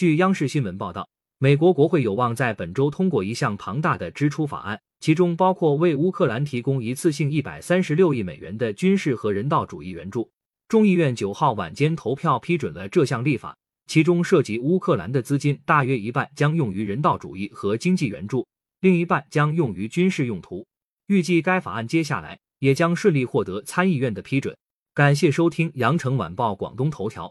据央视新闻报道美国国会有望在本周通过一项庞大的支出法案其中包括为乌克兰提供一次性一百三十六亿美元的军事和人道主义援助。众议院九号晚间投票批准了这项立法其中涉及乌克兰的资金大约一半将用于人道主义和经济援助另一半将用于军事用途。预计该法案接下来也将顺利获得参议院的批准。感谢收听羊城晚报广东头条。